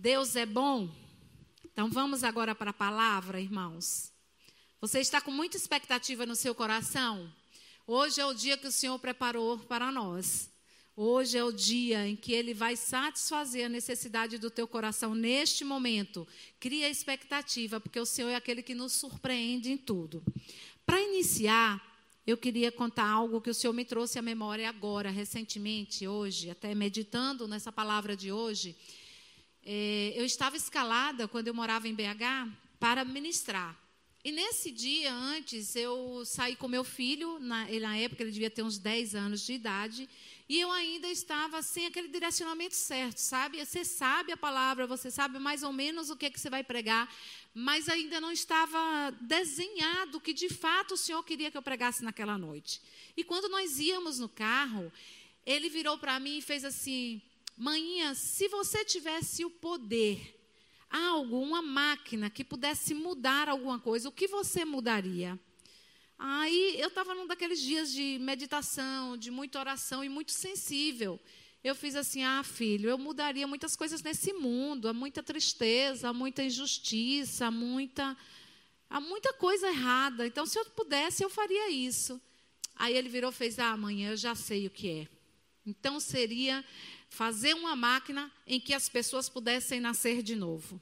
Deus é bom. Então vamos agora para a palavra, irmãos. Você está com muita expectativa no seu coração? Hoje é o dia que o Senhor preparou para nós. Hoje é o dia em que Ele vai satisfazer a necessidade do teu coração neste momento. Cria expectativa, porque o Senhor é aquele que nos surpreende em tudo. Para iniciar, eu queria contar algo que o Senhor me trouxe à memória agora, recentemente, hoje, até meditando nessa palavra de hoje. É, eu estava escalada quando eu morava em BH para ministrar. E nesse dia antes, eu saí com meu filho, na, na época ele devia ter uns 10 anos de idade, e eu ainda estava sem aquele direcionamento certo, sabe? Você sabe a palavra, você sabe mais ou menos o que, é que você vai pregar, mas ainda não estava desenhado que de fato o Senhor queria que eu pregasse naquela noite. E quando nós íamos no carro, ele virou para mim e fez assim: Manhinha, se você tivesse o poder, algo, uma máquina que pudesse mudar alguma coisa, o que você mudaria? Aí eu estava num daqueles dias de meditação, de muita oração e muito sensível. Eu fiz assim: ah, filho, eu mudaria muitas coisas nesse mundo. Há muita tristeza, há muita injustiça, há muita, há muita coisa errada. Então, se eu pudesse, eu faria isso. Aí ele virou fez: ah, amanhã eu já sei o que é. Então, seria fazer uma máquina em que as pessoas pudessem nascer de novo.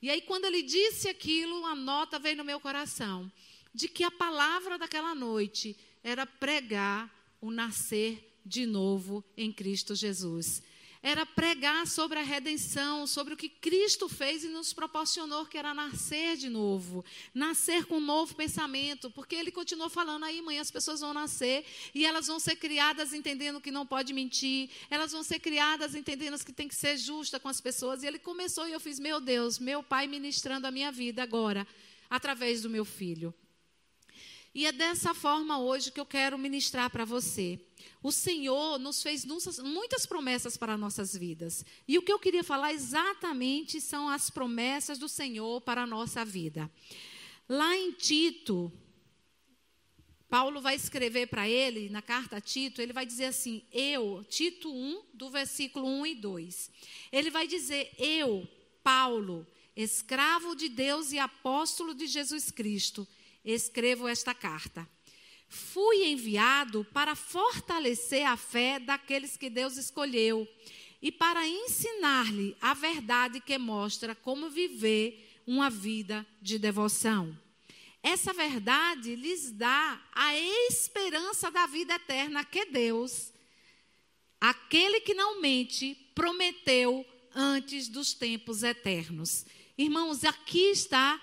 E aí, quando ele disse aquilo, a nota veio no meu coração de que a palavra daquela noite era pregar o nascer de novo em Cristo Jesus era pregar sobre a redenção, sobre o que Cristo fez e nos proporcionou, que era nascer de novo, nascer com um novo pensamento, porque ele continuou falando aí, mãe, as pessoas vão nascer e elas vão ser criadas entendendo que não pode mentir, elas vão ser criadas entendendo que tem que ser justa com as pessoas. E ele começou e eu fiz, meu Deus, meu pai ministrando a minha vida agora, através do meu filho. E é dessa forma hoje que eu quero ministrar para você. O Senhor nos fez muitas promessas para nossas vidas. E o que eu queria falar exatamente são as promessas do Senhor para a nossa vida. Lá em Tito, Paulo vai escrever para ele, na carta a Tito, ele vai dizer assim: Eu, Tito 1, do versículo 1 e 2. Ele vai dizer: Eu, Paulo, escravo de Deus e apóstolo de Jesus Cristo escrevo esta carta. Fui enviado para fortalecer a fé daqueles que Deus escolheu e para ensinar-lhe a verdade que mostra como viver uma vida de devoção. Essa verdade lhes dá a esperança da vida eterna que Deus, aquele que não mente, prometeu antes dos tempos eternos. Irmãos, aqui está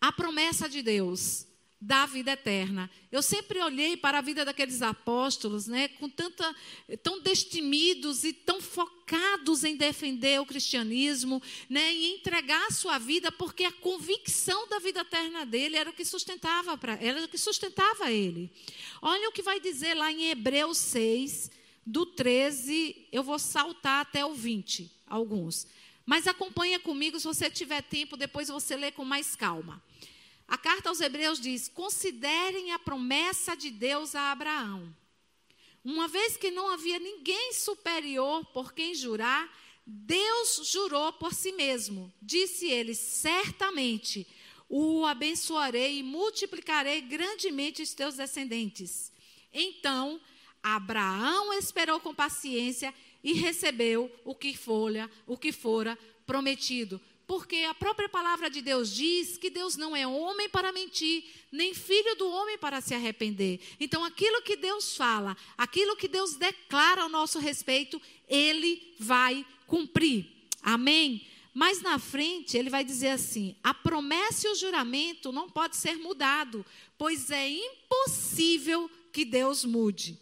a promessa de Deus da vida eterna. Eu sempre olhei para a vida daqueles apóstolos, né, com tanta tão destemidos e tão focados em defender o cristianismo, né, e entregar a sua vida, porque a convicção da vida eterna dele era o que sustentava para, era o que sustentava ele. Olha o que vai dizer lá em Hebreus 6, do 13, eu vou saltar até o 20, alguns. Mas acompanha comigo, se você tiver tempo, depois você lê com mais calma. A carta aos Hebreus diz: considerem a promessa de Deus a Abraão. Uma vez que não havia ninguém superior por quem jurar, Deus jurou por si mesmo. Disse ele: certamente o abençoarei e multiplicarei grandemente os teus descendentes. Então, Abraão esperou com paciência e recebeu o que fora, o que fora prometido. Porque a própria palavra de Deus diz que Deus não é homem para mentir, nem filho do homem para se arrepender. Então, aquilo que Deus fala, aquilo que Deus declara ao nosso respeito, Ele vai cumprir. Amém? Mas na frente, ele vai dizer assim: a promessa e o juramento não pode ser mudado, pois é impossível que Deus mude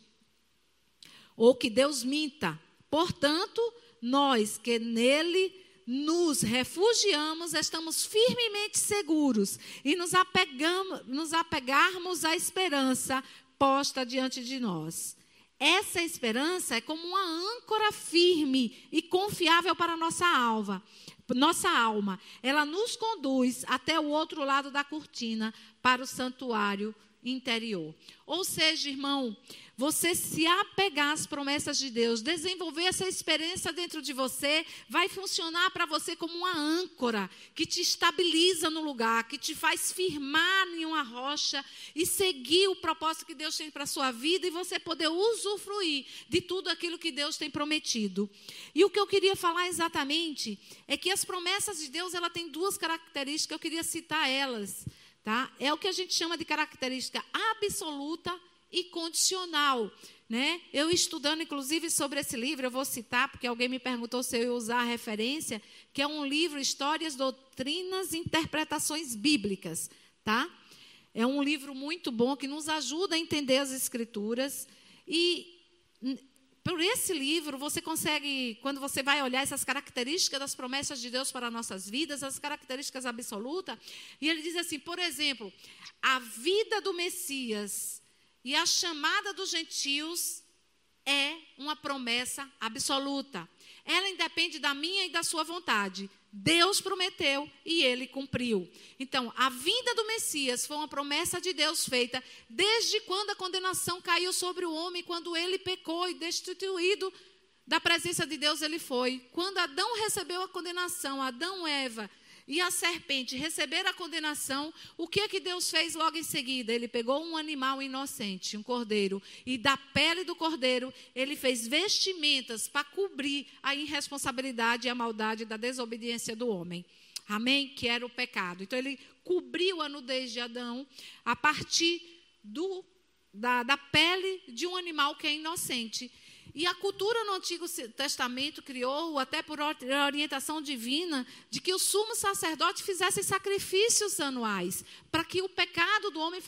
ou que Deus minta. Portanto, nós que nele nos refugiamos, estamos firmemente seguros e nos, apegamos, nos apegarmos à esperança posta diante de nós. Essa esperança é como uma âncora firme e confiável para nossa alma. Nossa alma, ela nos conduz até o outro lado da cortina para o santuário interior. Ou seja, irmão, você se apegar às promessas de Deus, desenvolver essa experiência dentro de você, vai funcionar para você como uma âncora que te estabiliza no lugar, que te faz firmar em uma rocha e seguir o propósito que Deus tem para a sua vida e você poder usufruir de tudo aquilo que Deus tem prometido. E o que eu queria falar exatamente é que as promessas de Deus, ela tem duas características, eu queria citar elas. Tá? É o que a gente chama de característica absoluta e condicional. Né? Eu estudando, inclusive, sobre esse livro, eu vou citar, porque alguém me perguntou se eu ia usar a referência, que é um livro Histórias, Doutrinas e Interpretações Bíblicas. Tá? É um livro muito bom que nos ajuda a entender as Escrituras. E por esse livro, você consegue, quando você vai olhar essas características das promessas de Deus para nossas vidas, as características absolutas, e ele diz assim, por exemplo, a vida do Messias e a chamada dos gentios é uma promessa absoluta. Ela independe da minha e da sua vontade. Deus prometeu e ele cumpriu. Então, a vinda do Messias foi uma promessa de Deus feita desde quando a condenação caiu sobre o homem, quando ele pecou e destituído da presença de Deus ele foi. Quando Adão recebeu a condenação, Adão e Eva e a serpente receber a condenação, o que é que Deus fez logo em seguida? Ele pegou um animal inocente, um cordeiro, e da pele do cordeiro ele fez vestimentas para cobrir a irresponsabilidade e a maldade da desobediência do homem. Amém? Que era o pecado. Então ele cobriu a nudez de Adão a partir do, da, da pele de um animal que é inocente. E a cultura no Antigo Testamento criou, até por orientação divina, de que o sumo sacerdote fizesse sacrifícios anuais, para que o pecado do homem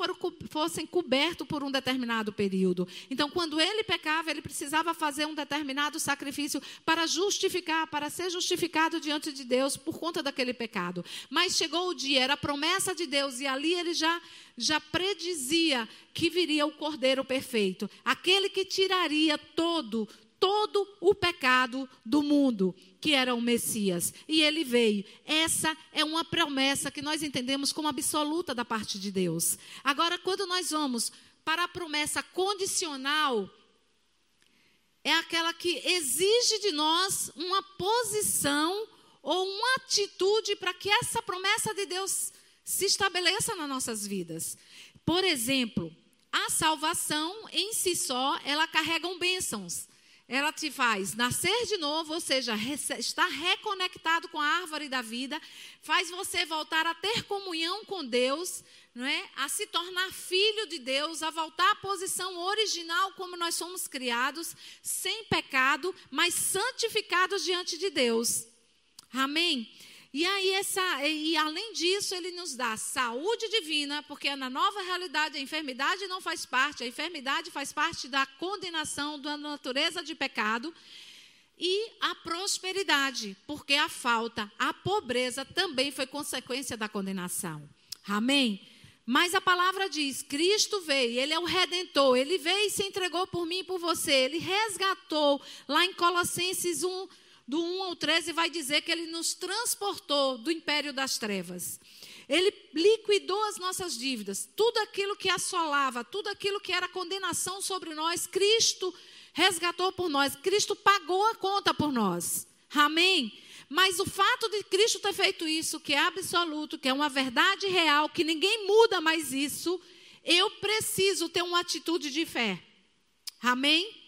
fosse coberto por um determinado período. Então, quando ele pecava, ele precisava fazer um determinado sacrifício para justificar, para ser justificado diante de Deus por conta daquele pecado. Mas chegou o dia, era a promessa de Deus, e ali ele já já predizia que viria o Cordeiro perfeito, aquele que tiraria todo, todo o pecado do mundo, que era o Messias. E ele veio. Essa é uma promessa que nós entendemos como absoluta da parte de Deus. Agora, quando nós vamos para a promessa condicional, é aquela que exige de nós uma posição ou uma atitude para que essa promessa de Deus se estabeleça nas nossas vidas. Por exemplo, a salvação em si só, ela carrega um bênçãos. Ela te faz nascer de novo, ou seja, estar reconectado com a árvore da vida, faz você voltar a ter comunhão com Deus, não é? a se tornar filho de Deus, a voltar à posição original como nós somos criados, sem pecado, mas santificados diante de Deus. Amém? E aí essa e além disso, ele nos dá saúde divina, porque na nova realidade a enfermidade não faz parte, a enfermidade faz parte da condenação da natureza de pecado. E a prosperidade, porque a falta, a pobreza também foi consequência da condenação. Amém? Mas a palavra diz: Cristo veio, Ele é o redentor, Ele veio e se entregou por mim e por você, Ele resgatou, lá em Colossenses 1, do 1 ao 13, vai dizer que ele nos transportou do império das trevas. Ele liquidou as nossas dívidas, tudo aquilo que assolava, tudo aquilo que era condenação sobre nós, Cristo resgatou por nós, Cristo pagou a conta por nós. Amém? Mas o fato de Cristo ter feito isso, que é absoluto, que é uma verdade real, que ninguém muda mais isso, eu preciso ter uma atitude de fé. Amém?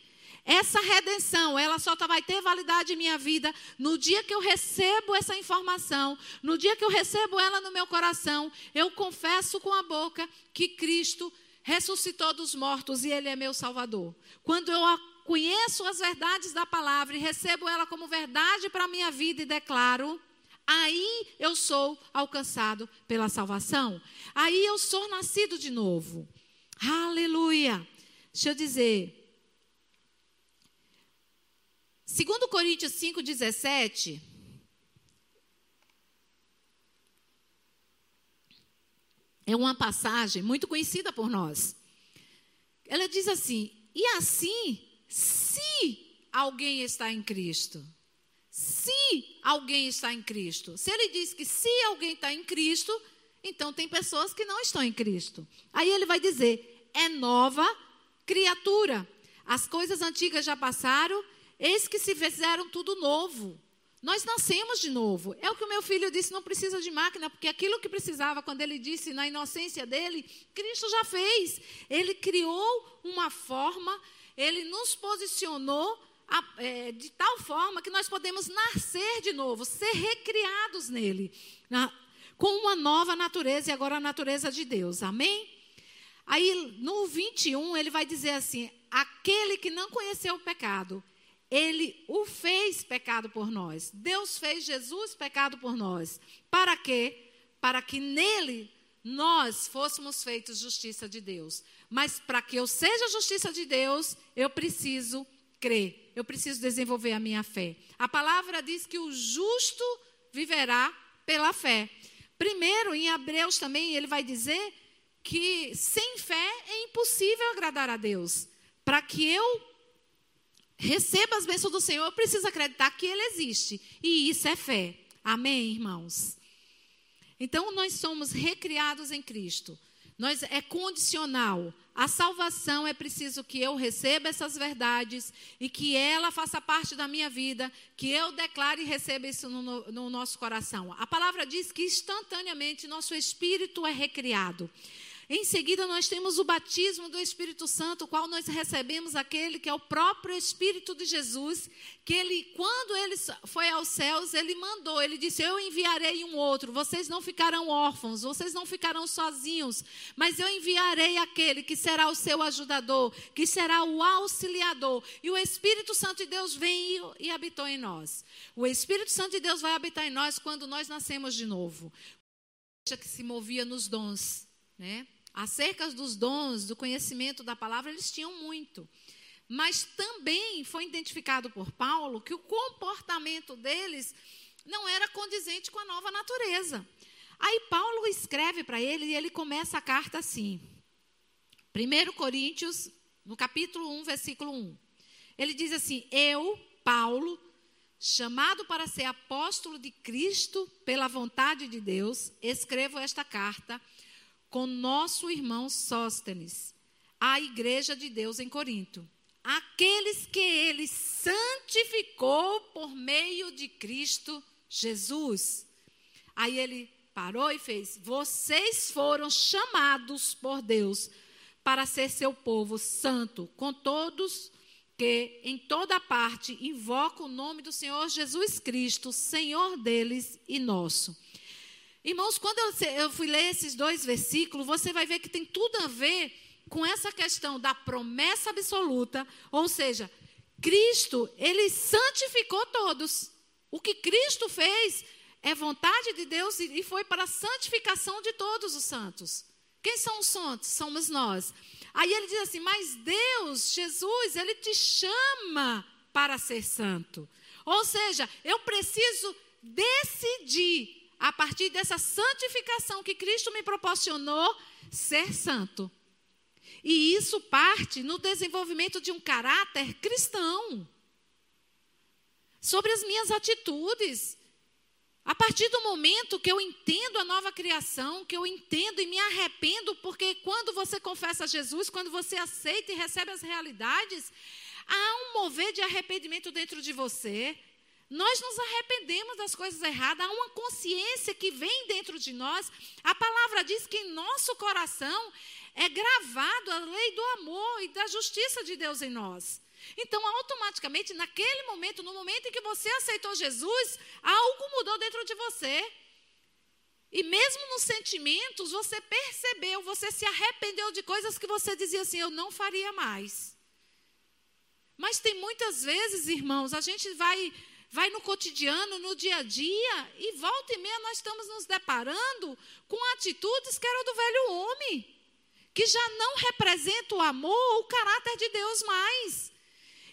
Essa redenção, ela só vai ter validade em minha vida no dia que eu recebo essa informação, no dia que eu recebo ela no meu coração, eu confesso com a boca que Cristo ressuscitou dos mortos e Ele é meu Salvador. Quando eu conheço as verdades da palavra e recebo ela como verdade para a minha vida e declaro, aí eu sou alcançado pela salvação. Aí eu sou nascido de novo. Aleluia. Deixa eu dizer, Segundo Coríntios 5:17, é uma passagem muito conhecida por nós. Ela diz assim: "E assim, se alguém está em Cristo, se alguém está em Cristo. Se ele diz que se alguém está em Cristo, então tem pessoas que não estão em Cristo. Aí ele vai dizer: é nova criatura. As coisas antigas já passaram, eis que se fizeram tudo novo. Nós nascemos de novo. É o que o meu filho disse: não precisa de máquina, porque aquilo que precisava, quando ele disse na inocência dele, Cristo já fez. Ele criou uma forma, ele nos posicionou a, é, de tal forma que nós podemos nascer de novo, ser recriados nele, na, com uma nova natureza e agora a natureza de Deus. Amém? Aí no 21 ele vai dizer assim: aquele que não conheceu o pecado, ele o fez pecado por nós. Deus fez Jesus pecado por nós. Para quê? Para que nele nós fôssemos feitos justiça de Deus. Mas para que eu seja justiça de Deus, eu preciso crer. Eu preciso desenvolver a minha fé. A palavra diz que o justo viverá pela fé. Primeiro, em Hebreus também, ele vai dizer que sem fé é impossível agradar a Deus. Para que eu receba as bênçãos do Senhor, eu preciso acreditar que Ele existe. E isso é fé. Amém, irmãos? Então, nós somos recriados em Cristo. Nós, é condicional. A salvação é preciso que eu receba essas verdades e que ela faça parte da minha vida, que eu declare e receba isso no, no nosso coração. A palavra diz que instantaneamente nosso espírito é recriado. Em seguida, nós temos o batismo do Espírito Santo, o qual nós recebemos aquele que é o próprio Espírito de Jesus, que ele, quando ele foi aos céus, ele mandou, ele disse: Eu enviarei um outro, vocês não ficarão órfãos, vocês não ficarão sozinhos, mas eu enviarei aquele que será o seu ajudador, que será o auxiliador. E o Espírito Santo de Deus veio e habitou em nós. O Espírito Santo de Deus vai habitar em nós quando nós nascemos de novo. Que se movia nos dons, né? Acerca dos dons, do conhecimento da palavra, eles tinham muito. Mas também foi identificado por Paulo que o comportamento deles não era condizente com a nova natureza. Aí Paulo escreve para ele e ele começa a carta assim. 1 Coríntios, no capítulo 1, versículo 1. Ele diz assim: Eu, Paulo, chamado para ser apóstolo de Cristo pela vontade de Deus, escrevo esta carta com nosso irmão Sóstenes, à igreja de Deus em Corinto. Aqueles que ele santificou por meio de Cristo Jesus. Aí ele parou e fez: Vocês foram chamados por Deus para ser seu povo santo, com todos que em toda parte invocam o nome do Senhor Jesus Cristo, Senhor deles e nosso. Irmãos, quando eu, fui ler esses dois versículos, você vai ver que tem tudo a ver com essa questão da promessa absoluta, ou seja, Cristo, ele santificou todos. O que Cristo fez é vontade de Deus e foi para a santificação de todos os santos. Quem são os santos? Somos nós. Aí ele diz assim: Mas Deus, Jesus, ele te chama para ser santo. Ou seja, eu preciso decidir a partir dessa santificação que Cristo me proporcionou, ser santo. E isso parte no desenvolvimento de um caráter cristão. Sobre as minhas atitudes. A partir do momento que eu entendo a nova criação, que eu entendo e me arrependo, porque quando você confessa Jesus, quando você aceita e recebe as realidades, há um mover de arrependimento dentro de você. Nós nos arrependemos das coisas erradas, há uma consciência que vem dentro de nós. A palavra diz que em nosso coração é gravado a lei do amor e da justiça de Deus em nós. Então, automaticamente, naquele momento, no momento em que você aceitou Jesus, algo mudou dentro de você. E mesmo nos sentimentos, você percebeu, você se arrependeu de coisas que você dizia assim: eu não faria mais. Mas tem muitas vezes, irmãos, a gente vai vai no cotidiano, no dia a dia, e volta e meia nós estamos nos deparando com atitudes que eram do velho homem, que já não representa o amor ou o caráter de Deus mais.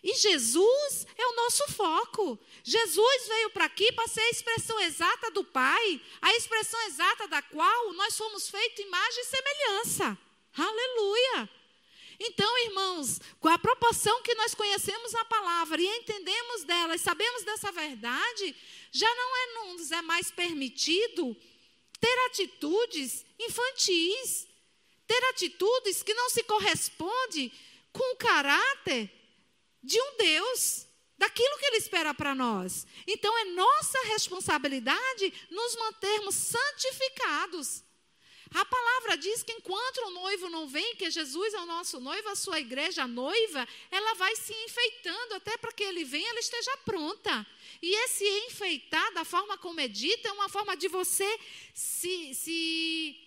E Jesus é o nosso foco. Jesus veio para aqui para ser a expressão exata do Pai, a expressão exata da qual nós fomos feitos imagem e semelhança. Aleluia! Então, irmãos, com a proporção que nós conhecemos a palavra e entendemos dela e sabemos dessa verdade, já não é, nos é mais permitido ter atitudes infantis, ter atitudes que não se correspondem com o caráter de um Deus, daquilo que Ele espera para nós. Então é nossa responsabilidade nos mantermos santificados. A palavra diz que enquanto o noivo não vem, que Jesus é o nosso noivo, a sua igreja, a noiva, ela vai se enfeitando até para que ele venha, ela esteja pronta. E esse enfeitar, da forma como é dita, é uma forma de você se, se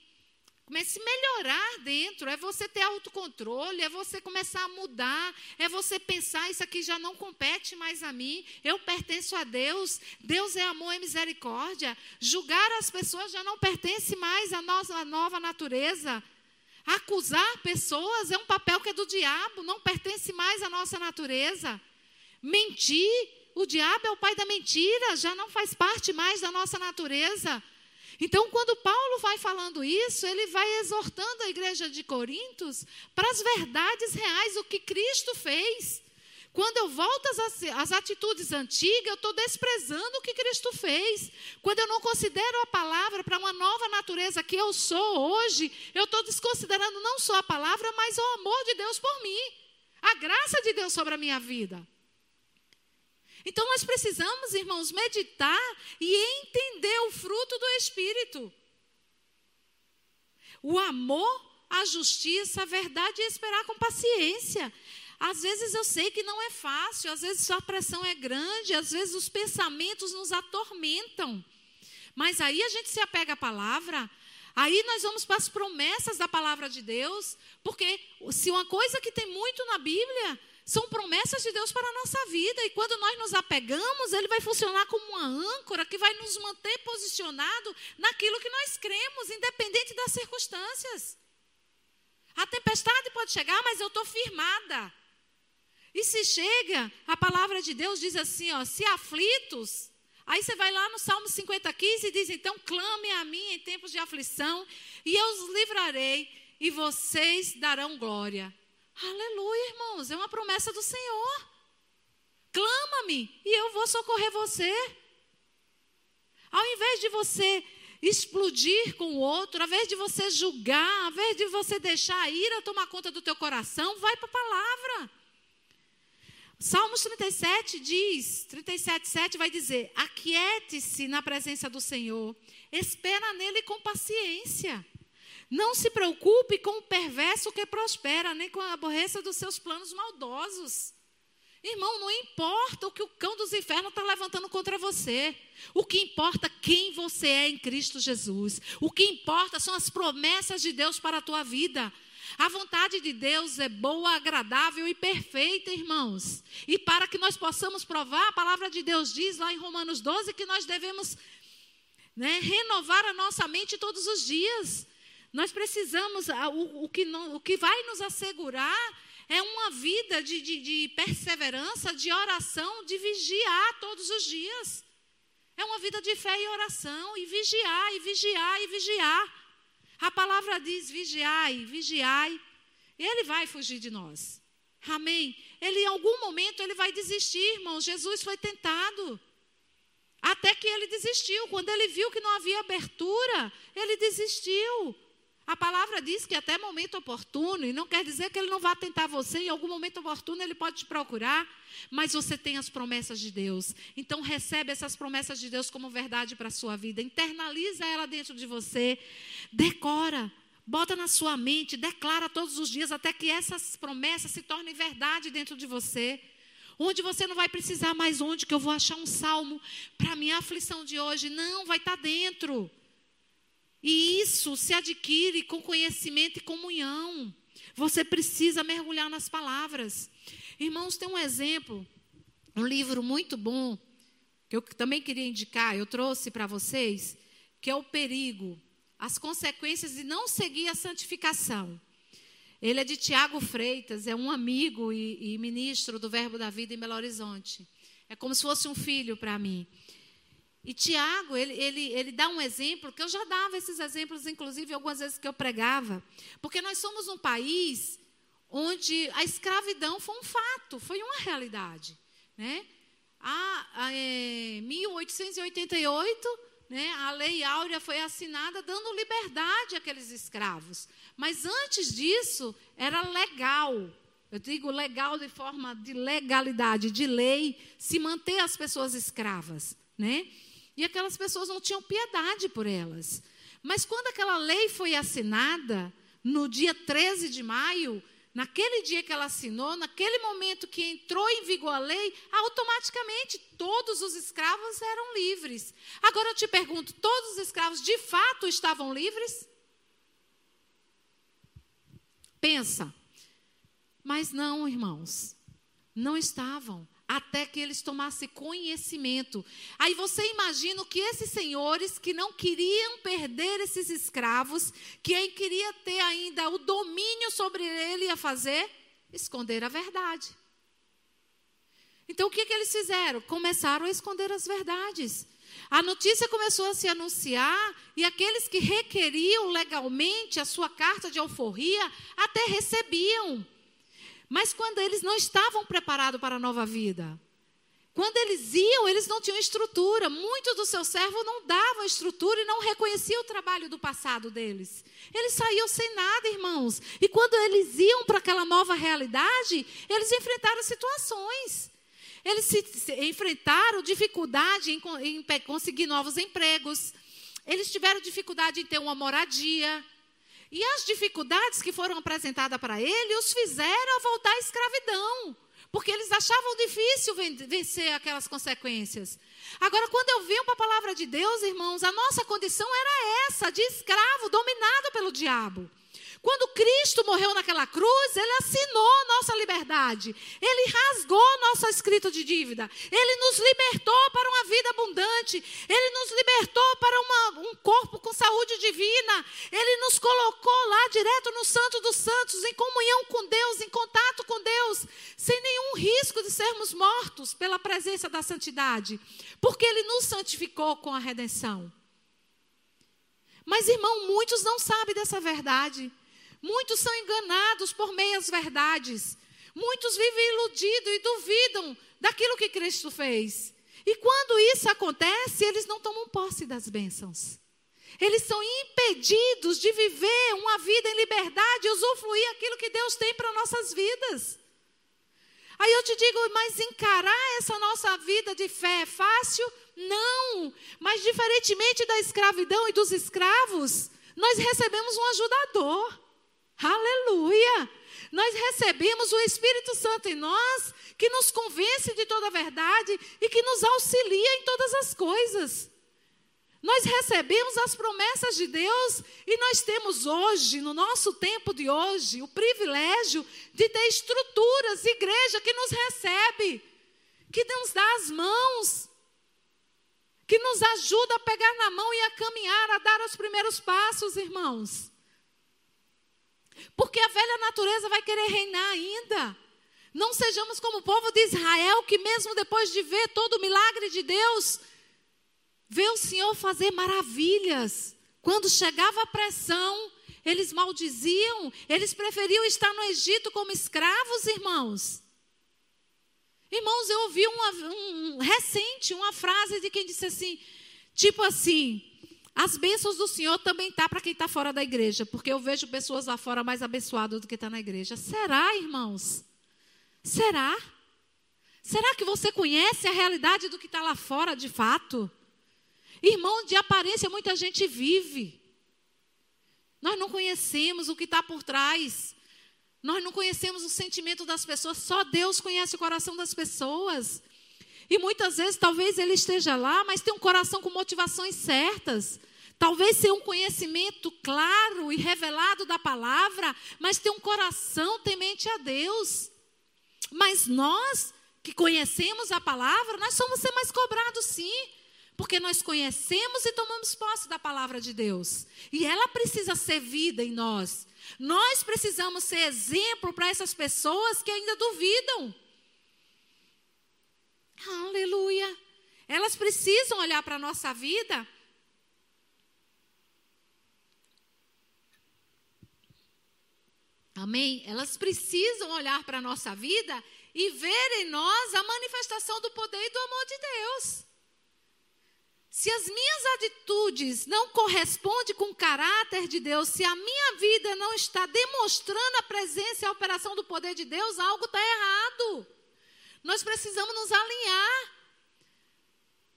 Comece a melhorar dentro, é você ter autocontrole, é você começar a mudar, é você pensar, isso aqui já não compete mais a mim, eu pertenço a Deus, Deus é amor e misericórdia. Julgar as pessoas já não pertence mais à nossa nova natureza. Acusar pessoas é um papel que é do diabo, não pertence mais à nossa natureza. Mentir, o diabo é o pai da mentira, já não faz parte mais da nossa natureza. Então, quando Paulo vai falando isso, ele vai exortando a igreja de Corintos para as verdades reais, o que Cristo fez. Quando eu volto às, às atitudes antigas, eu estou desprezando o que Cristo fez. Quando eu não considero a palavra para uma nova natureza que eu sou hoje, eu estou desconsiderando não só a palavra, mas o amor de Deus por mim, a graça de Deus sobre a minha vida. Então nós precisamos, irmãos, meditar e entender o fruto do Espírito. O amor, a justiça, a verdade e esperar com paciência. Às vezes eu sei que não é fácil, às vezes a pressão é grande, às vezes os pensamentos nos atormentam. Mas aí a gente se apega à palavra, aí nós vamos para as promessas da palavra de Deus, porque se uma coisa que tem muito na Bíblia são promessas de Deus para a nossa vida. E quando nós nos apegamos, ele vai funcionar como uma âncora que vai nos manter posicionado naquilo que nós cremos, independente das circunstâncias. A tempestade pode chegar, mas eu estou firmada. E se chega, a palavra de Deus diz assim: ó, se aflitos, aí você vai lá no Salmo 50, 15 e diz: então clame a mim em tempos de aflição, e eu os livrarei, e vocês darão glória. Aleluia, irmãos, é uma promessa do Senhor. Clama-me e eu vou socorrer você. Ao invés de você explodir com o outro, ao invés de você julgar, ao invés de você deixar a ira tomar conta do teu coração, vai para a palavra. Salmos 37 diz, 37, 7 vai dizer: Aquiete-se na presença do Senhor, espera nele com paciência. Não se preocupe com o perverso que prospera, nem com a aborreça dos seus planos maldosos. Irmão, não importa o que o cão dos infernos está levantando contra você. O que importa quem você é em Cristo Jesus. O que importa são as promessas de Deus para a tua vida. A vontade de Deus é boa, agradável e perfeita, irmãos. E para que nós possamos provar, a palavra de Deus diz lá em Romanos 12 que nós devemos né, renovar a nossa mente todos os dias. Nós precisamos, o, o, que, não, o que vai nos assegurar é uma vida de, de, de perseverança, de oração, de vigiar todos os dias. É uma vida de fé e oração, e vigiar, e vigiar, e vigiar. A palavra diz: vigiai, vigiai. Ele vai fugir de nós. Amém. Ele, em algum momento, ele vai desistir, irmãos. Jesus foi tentado. Até que ele desistiu. Quando ele viu que não havia abertura, ele desistiu. A palavra diz que até momento oportuno, e não quer dizer que ele não vá tentar você, em algum momento oportuno ele pode te procurar, mas você tem as promessas de Deus. Então recebe essas promessas de Deus como verdade para a sua vida, internaliza ela dentro de você, decora, bota na sua mente, declara todos os dias até que essas promessas se tornem verdade dentro de você. Onde você não vai precisar mais onde que eu vou achar um salmo para minha aflição de hoje, não, vai estar tá dentro. E isso se adquire com conhecimento e comunhão. Você precisa mergulhar nas palavras. Irmãos, tem um exemplo, um livro muito bom, que eu também queria indicar, eu trouxe para vocês, que é o perigo, as consequências de não seguir a santificação. Ele é de Tiago Freitas, é um amigo e, e ministro do Verbo da Vida em Belo Horizonte. É como se fosse um filho para mim. E Tiago, ele, ele, ele dá um exemplo, que eu já dava esses exemplos, inclusive, algumas vezes que eu pregava. Porque nós somos um país onde a escravidão foi um fato, foi uma realidade. Né? A, a é, 1888, né, a Lei Áurea foi assinada dando liberdade àqueles escravos. Mas antes disso, era legal eu digo legal de forma de legalidade, de lei, se manter as pessoas escravas, né? E aquelas pessoas não tinham piedade por elas. Mas quando aquela lei foi assinada, no dia 13 de maio, naquele dia que ela assinou, naquele momento que entrou em vigor a lei, automaticamente todos os escravos eram livres. Agora eu te pergunto: todos os escravos de fato estavam livres? Pensa. Mas não, irmãos, não estavam até que eles tomassem conhecimento. Aí você imagina que esses senhores que não queriam perder esses escravos, que queria ter ainda o domínio sobre ele, ia fazer? Esconder a verdade. Então o que, que eles fizeram? Começaram a esconder as verdades. A notícia começou a se anunciar e aqueles que requeriam legalmente a sua carta de alforria até recebiam. Mas quando eles não estavam preparados para a nova vida, quando eles iam, eles não tinham estrutura. Muitos dos seus servos não davam estrutura e não reconheciam o trabalho do passado deles. Eles saíam sem nada, irmãos. E quando eles iam para aquela nova realidade, eles enfrentaram situações. Eles se, se enfrentaram dificuldade em, em conseguir novos empregos. Eles tiveram dificuldade em ter uma moradia. E as dificuldades que foram apresentadas para ele os fizeram voltar à escravidão. Porque eles achavam difícil vencer aquelas consequências. Agora, quando eu venho para a palavra de Deus, irmãos, a nossa condição era essa, de escravo, dominado pelo diabo. Quando Cristo morreu naquela cruz, ele assinou nossa liberdade. Ele rasgou nosso escrito de dívida. Ele nos libertou para uma vida abundante. Ele nos libertou para uma, um corpo com saúde divina. Ele nos colocou lá direto no Santo dos Santos, em comunhão com Deus, em contato com Deus, sem nenhum risco de sermos mortos pela presença da santidade, porque ele nos santificou com a redenção. Mas, irmão, muitos não sabem dessa verdade. Muitos são enganados por meias verdades. Muitos vivem iludidos e duvidam daquilo que Cristo fez. E quando isso acontece, eles não tomam posse das bênçãos. Eles são impedidos de viver uma vida em liberdade e usufruir aquilo que Deus tem para nossas vidas. Aí eu te digo, mas encarar essa nossa vida de fé é fácil? Não. Mas diferentemente da escravidão e dos escravos, nós recebemos um ajudador. Aleluia! Nós recebemos o Espírito Santo em nós, que nos convence de toda a verdade e que nos auxilia em todas as coisas. Nós recebemos as promessas de Deus e nós temos hoje, no nosso tempo de hoje, o privilégio de ter estruturas, igreja que nos recebe, que nos dá as mãos, que nos ajuda a pegar na mão e a caminhar, a dar os primeiros passos, irmãos. Porque a velha natureza vai querer reinar ainda. Não sejamos como o povo de Israel, que mesmo depois de ver todo o milagre de Deus, vê o Senhor fazer maravilhas. Quando chegava a pressão, eles maldiziam, eles preferiam estar no Egito como escravos, irmãos. Irmãos, eu ouvi uma, um, recente uma frase de quem disse assim, tipo assim, as bênçãos do Senhor também tá para quem está fora da igreja, porque eu vejo pessoas lá fora mais abençoadas do que está na igreja. Será, irmãos? Será? Será que você conhece a realidade do que está lá fora de fato? Irmão, de aparência muita gente vive. Nós não conhecemos o que está por trás. Nós não conhecemos o sentimento das pessoas. Só Deus conhece o coração das pessoas. E muitas vezes, talvez ele esteja lá, mas tem um coração com motivações certas. Talvez seja um conhecimento claro e revelado da palavra, mas tem um coração temente a Deus. Mas nós que conhecemos a palavra, nós somos ser mais cobrados sim, porque nós conhecemos e tomamos posse da palavra de Deus. E ela precisa ser vida em nós. Nós precisamos ser exemplo para essas pessoas que ainda duvidam. Aleluia. Elas precisam olhar para a nossa vida Amém? Elas precisam olhar para a nossa vida e ver em nós a manifestação do poder e do amor de Deus. Se as minhas atitudes não correspondem com o caráter de Deus, se a minha vida não está demonstrando a presença e a operação do poder de Deus, algo está errado. Nós precisamos nos alinhar.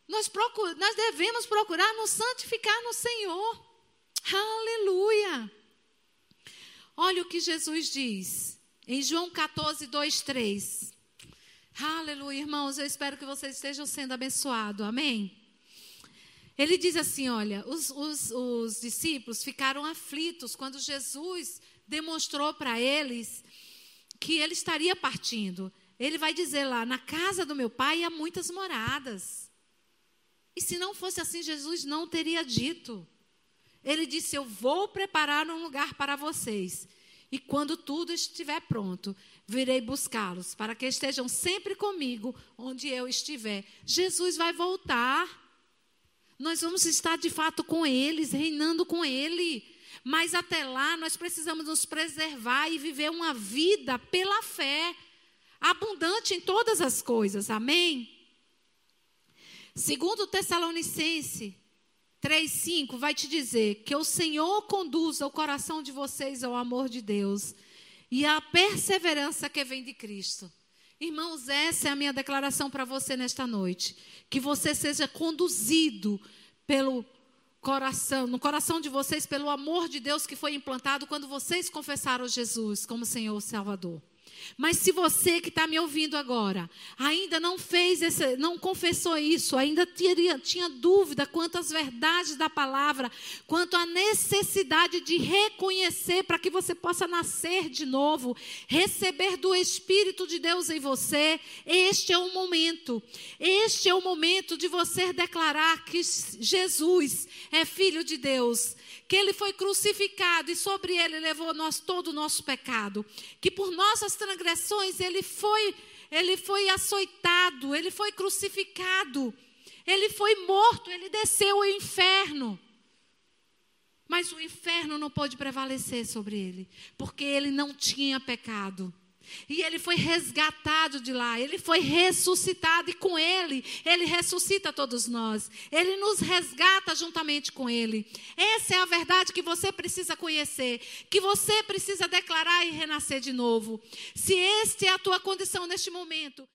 Nós, procur, nós devemos procurar nos santificar no Senhor. Aleluia. Olha o que Jesus diz em João 14, 2, 3. Aleluia, irmãos. Eu espero que vocês estejam sendo abençoados. Amém? Ele diz assim: olha, os, os, os discípulos ficaram aflitos quando Jesus demonstrou para eles que ele estaria partindo. Ele vai dizer lá: na casa do meu pai há muitas moradas. E se não fosse assim, Jesus não teria dito. Ele disse: Eu vou preparar um lugar para vocês. E quando tudo estiver pronto, virei buscá-los, para que estejam sempre comigo onde eu estiver. Jesus vai voltar. Nós vamos estar de fato com eles, reinando com ele. Mas até lá nós precisamos nos preservar e viver uma vida pela fé, abundante em todas as coisas. Amém? Segundo Tessalonicense 3:5 vai te dizer que o Senhor conduza o coração de vocês ao amor de Deus e à perseverança que vem de Cristo. Irmãos, essa é a minha declaração para você nesta noite. Que você seja conduzido pelo coração, no coração de vocês, pelo amor de Deus que foi implantado quando vocês confessaram Jesus como Senhor Salvador. Mas se você que está me ouvindo agora ainda não fez esse, não confessou isso, ainda teria, tinha dúvida quanto às verdades da palavra, quanto à necessidade de reconhecer para que você possa nascer de novo, receber do Espírito de Deus em você, este é o momento. Este é o momento de você declarar que Jesus é filho de Deus que ele foi crucificado e sobre ele levou nós todo o nosso pecado, que por nossas transgressões ele foi ele foi açoitado, ele foi crucificado, ele foi morto, ele desceu ao inferno. Mas o inferno não pôde prevalecer sobre ele, porque ele não tinha pecado. E ele foi resgatado de lá, ele foi ressuscitado, e com ele, ele ressuscita todos nós. Ele nos resgata juntamente com ele. Essa é a verdade que você precisa conhecer, que você precisa declarar e renascer de novo. Se esta é a tua condição neste momento,